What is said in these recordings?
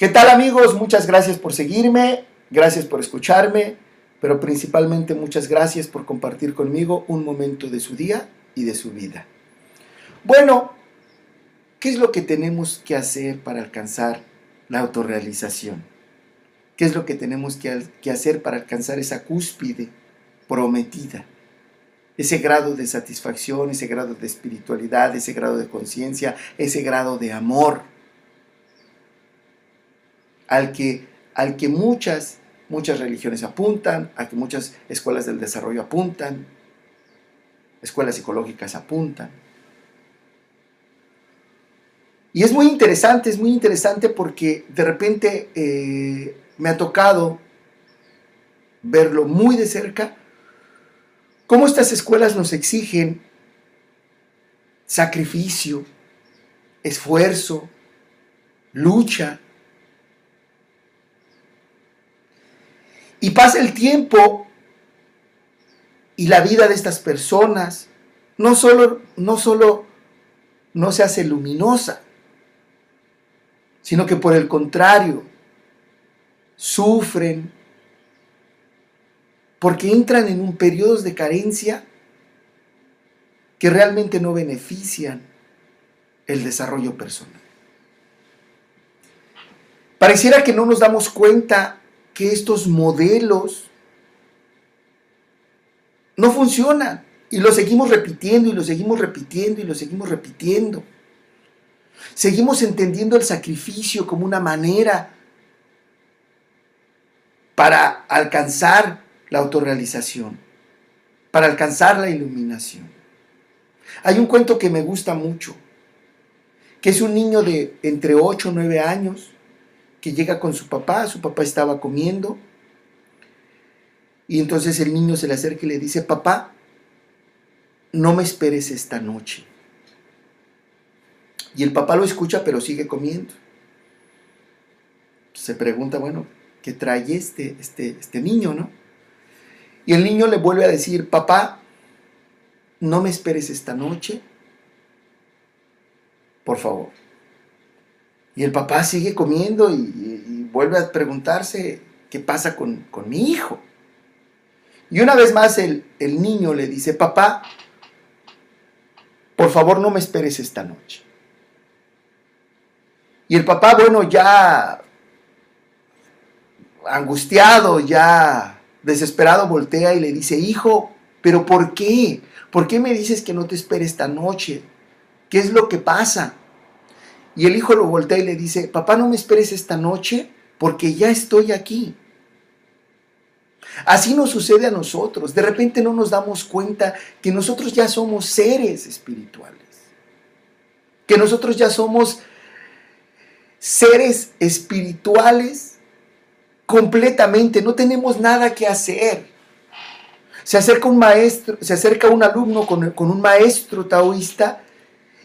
¿Qué tal amigos? Muchas gracias por seguirme, gracias por escucharme, pero principalmente muchas gracias por compartir conmigo un momento de su día y de su vida. Bueno, ¿qué es lo que tenemos que hacer para alcanzar la autorrealización? ¿Qué es lo que tenemos que, hacer para alcanzar esa cúspide prometida? Ese grado de satisfacción, ese grado de espiritualidad, ese grado de conciencia, ese grado de amor al que, al que muchas, muchas religiones apuntan, a que muchas escuelas del desarrollo apuntan, escuelas psicológicas apuntan. Y es muy interesante, es muy interesante porque de repente eh, me ha tocado verlo muy de cerca, cómo estas escuelas nos exigen sacrificio, esfuerzo, lucha, Y pasa el tiempo y la vida de estas personas no solo, no solo no se hace luminosa, sino que por el contrario, sufren porque entran en un periodo de carencia que realmente no benefician el desarrollo personal. Pareciera que no nos damos cuenta que estos modelos no funcionan y lo seguimos repitiendo y lo seguimos repitiendo y lo seguimos repitiendo. Seguimos entendiendo el sacrificio como una manera para alcanzar la autorrealización, para alcanzar la iluminación. Hay un cuento que me gusta mucho, que es un niño de entre 8 o 9 años que llega con su papá, su papá estaba comiendo, y entonces el niño se le acerca y le dice, papá, no me esperes esta noche. Y el papá lo escucha, pero sigue comiendo. Se pregunta, bueno, ¿qué trae este, este, este niño, no? Y el niño le vuelve a decir, papá, no me esperes esta noche, por favor. Y el papá sigue comiendo y, vuelve a preguntarse qué pasa con, mi hijo. Y una vez más el, el niño le dice, papá, por favor no me esperes esta noche. Y el papá, bueno, ya angustiado, ya desesperado, voltea y le dice, hijo, pero ¿por qué? ¿Por qué me dices que no te esperes esta noche? ¿Qué es lo que pasa? Y el hijo lo voltea y le dice, papá, no me esperes esta noche porque ya estoy aquí. Así nos sucede a nosotros. De repente no nos damos cuenta que nosotros ya somos seres espirituales. Que nosotros ya somos seres espirituales completamente. No tenemos nada que hacer. Se acerca un maestro, se acerca un alumno con, con un maestro taoísta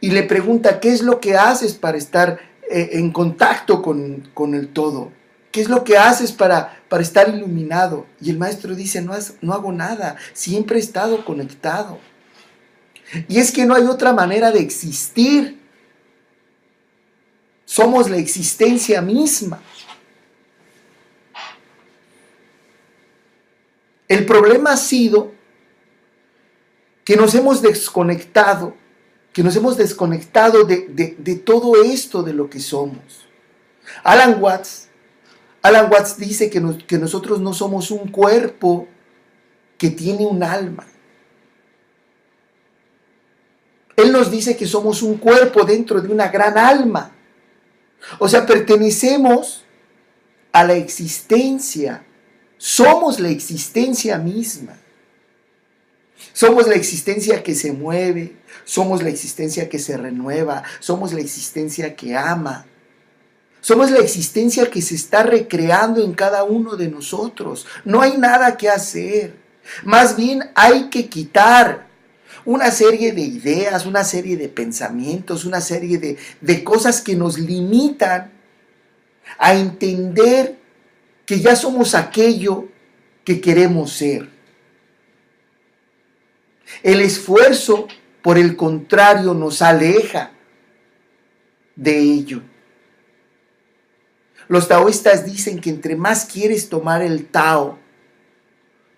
y le pregunta, ¿qué es lo que haces para estar eh, en contacto con, el todo? ¿Qué es lo que haces para, para estar iluminado? Y el maestro dice, no, no hago nada, siempre he estado conectado. Y es que no hay otra manera de existir. Somos la existencia misma. El problema ha sido que nos hemos desconectado que nos hemos desconectado de, todo esto de lo que somos. Alan Watts, Alan Watts dice que, que nosotros no somos un cuerpo que tiene un alma. Él nos dice que somos un cuerpo dentro de una gran alma. O sea, pertenecemos a la existencia. Somos la existencia misma. Somos la existencia que se mueve, somos la existencia que se renueva, somos la existencia que ama. Somos la existencia que se está recreando en cada uno de nosotros. No hay nada que hacer. Más bien hay que quitar una serie de ideas, una serie de pensamientos, una serie de, de cosas que nos limitan a entender que ya somos aquello que queremos ser. El esfuerzo, por el contrario, nos aleja de ello. Los taoístas dicen que entre más quieres tomar el Tao,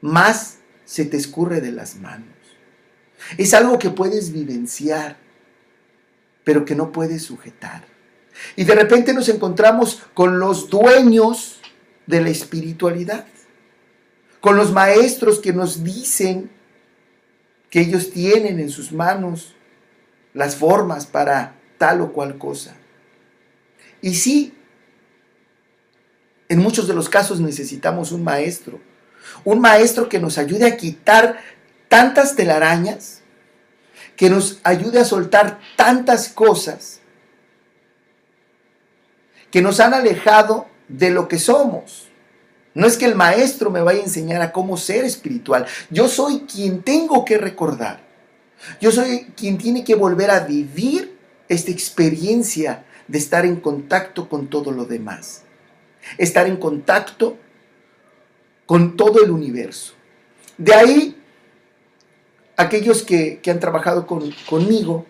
más se te escurre de las manos. Es algo que puedes vivenciar, pero que no puedes sujetar. Y de repente nos encontramos con los dueños de la espiritualidad, con los maestros que nos dicen que ellos tienen en sus manos las formas para tal o cual cosa. Y sí, en muchos de los casos necesitamos un maestro, un maestro que nos ayude a quitar tantas telarañas, que nos ayude a soltar tantas cosas que nos han alejado de lo que somos. No es que el maestro me vaya a enseñar a cómo ser espiritual. Yo soy quien tengo que recordar. Yo soy quien tiene que volver a vivir esta experiencia de estar en contacto con todo lo demás. Estar en contacto con todo el universo. De ahí, aquellos que, han trabajado conmigo,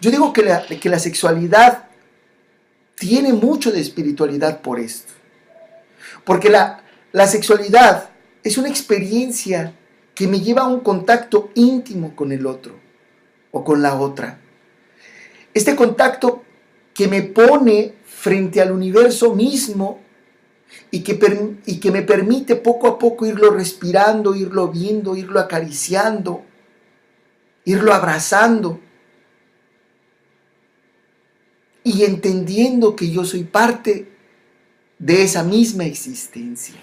yo digo que la, que la sexualidad tiene mucho de espiritualidad por esto. Porque la, la sexualidad es una experiencia que me lleva a un contacto íntimo con el otro o con la otra. Este contacto que me pone frente al universo mismo y que, me permite poco a poco irlo respirando, irlo viendo, irlo acariciando, irlo abrazando y entendiendo que yo soy parte de esa misma existencia.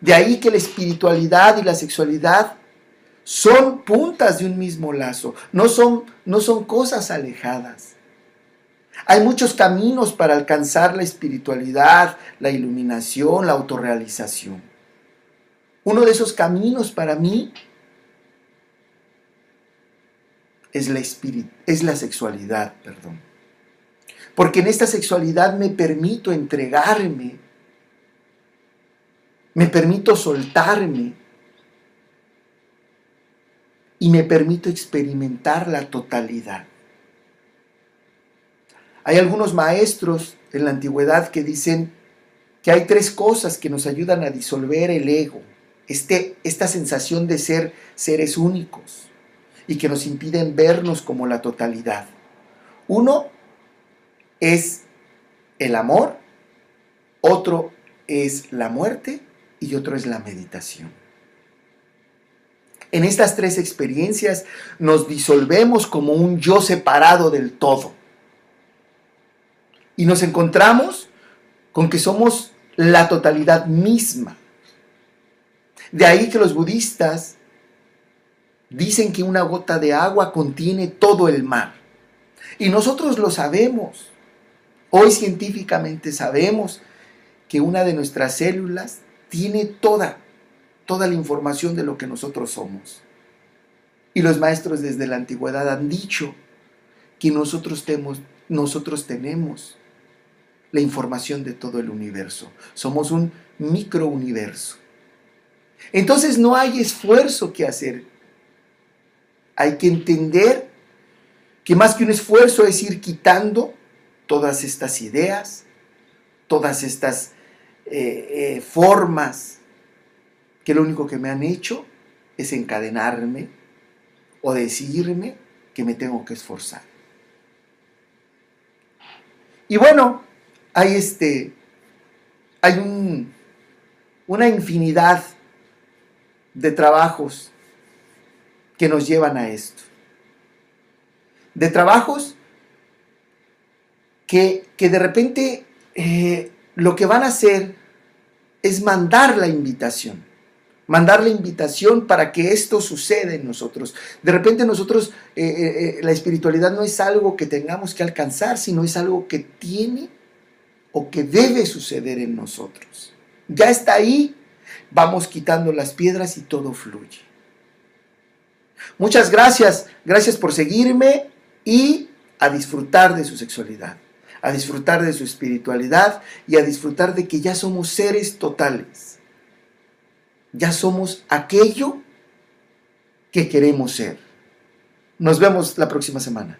De ahí que la espiritualidad y la sexualidad son puntas de un mismo lazo, no son, no son cosas alejadas. Hay muchos caminos para alcanzar la espiritualidad, la iluminación, la autorrealización. Uno de esos caminos para mí es la, es la sexualidad, perdón. Porque en esta sexualidad me permito entregarme, me permito soltarme y me permito experimentar la totalidad. Hay algunos maestros en la antigüedad que dicen que hay tres cosas que nos ayudan a disolver el ego, este, esta sensación de ser seres únicos y que nos impiden vernos como la totalidad. Uno es el amor, otro es la muerte y otro es la meditación. En estas tres experiencias nos disolvemos como un yo separado del todo. Y nos encontramos con que somos la totalidad misma. De ahí que los budistas dicen que una gota de agua contiene todo el mar. Y nosotros lo sabemos. Hoy científicamente sabemos que una de nuestras células tiene toda, toda la información de lo que nosotros somos. Y los maestros desde la antigüedad han dicho que nosotros nosotros tenemos la información de todo el universo. Somos un microuniverso. Entonces no hay esfuerzo que hacer. Hay que entender que más que un esfuerzo es ir quitando todas estas ideas, todas estas eh, eh, formas que lo único que me han hecho es encadenarme o decirme que me tengo que esforzar. Y bueno, hay este, hay un, una infinidad de trabajos que nos llevan a esto. De trabajos que, de repente eh, lo que van a hacer es mandar la invitación. Mandar la invitación para que esto suceda en nosotros. De repente nosotros, eh, eh, la espiritualidad no es algo que tengamos que alcanzar, sino es algo que tiene o que debe suceder en nosotros. Ya está ahí, vamos quitando las piedras y todo fluye. Muchas gracias, gracias por seguirme y a disfrutar de su sexualidad a disfrutar de su espiritualidad y a disfrutar de que ya somos seres totales. Ya somos aquello que queremos ser. Nos vemos la próxima semana.